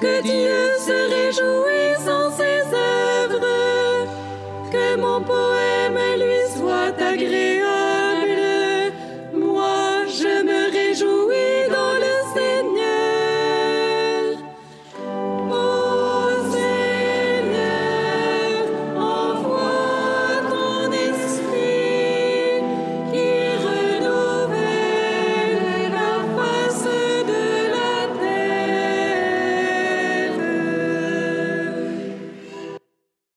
Que Dieu se